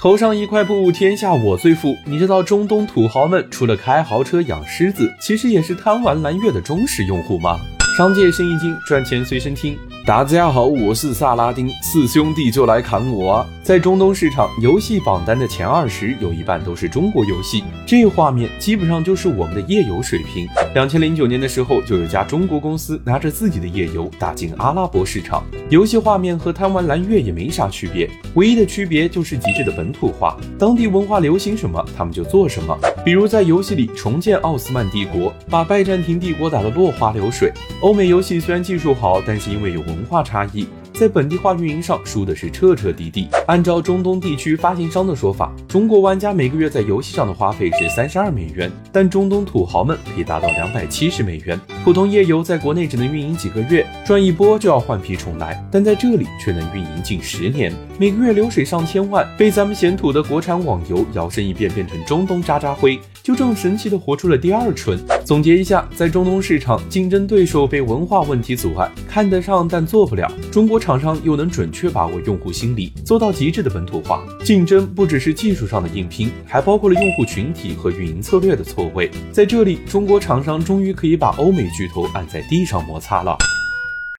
头上一块布，天下我最富。你知道中东土豪们除了开豪车养狮子，其实也是贪玩蓝月的忠实用户吗？商界生意经，赚钱随身听。大家好，我是萨拉丁，四兄弟就来砍我！在中东市场，游戏榜单的前二十有一半都是中国游戏，这画面基本上就是我们的页游水平。两千零九年的时候，就有家中国公司拿着自己的页游打进阿拉伯市场，游戏画面和贪玩蓝月也没啥区别，唯一的区别就是极致的本土化，当地文化流行什么，他们就做什么。比如在游戏里重建奥斯曼帝国，把拜占庭帝国打得落花流水。欧美游戏虽然技术好，但是因为有文化差异。在本地化运营上输的是彻彻底底。按照中东地区发行商的说法，中国玩家每个月在游戏上的花费是三十二美元，但中东土豪们可以达到两百七十美元。普通页游在国内只能运营几个月，赚一波就要换皮重来，但在这里却能运营近十年，每个月流水上千万，被咱们嫌土的国产网游摇身一变变成中东渣渣灰，就这么神奇的活出了第二春。总结一下，在中东市场，竞争对手被文化问题阻碍，看得上但做不了。中国厂商又能准确把握用户心理，做到极致的本土化。竞争不只是技术上的硬拼，还包括了用户群体和运营策略的错位。在这里，中国厂商终于可以把欧美巨头按在地上摩擦了。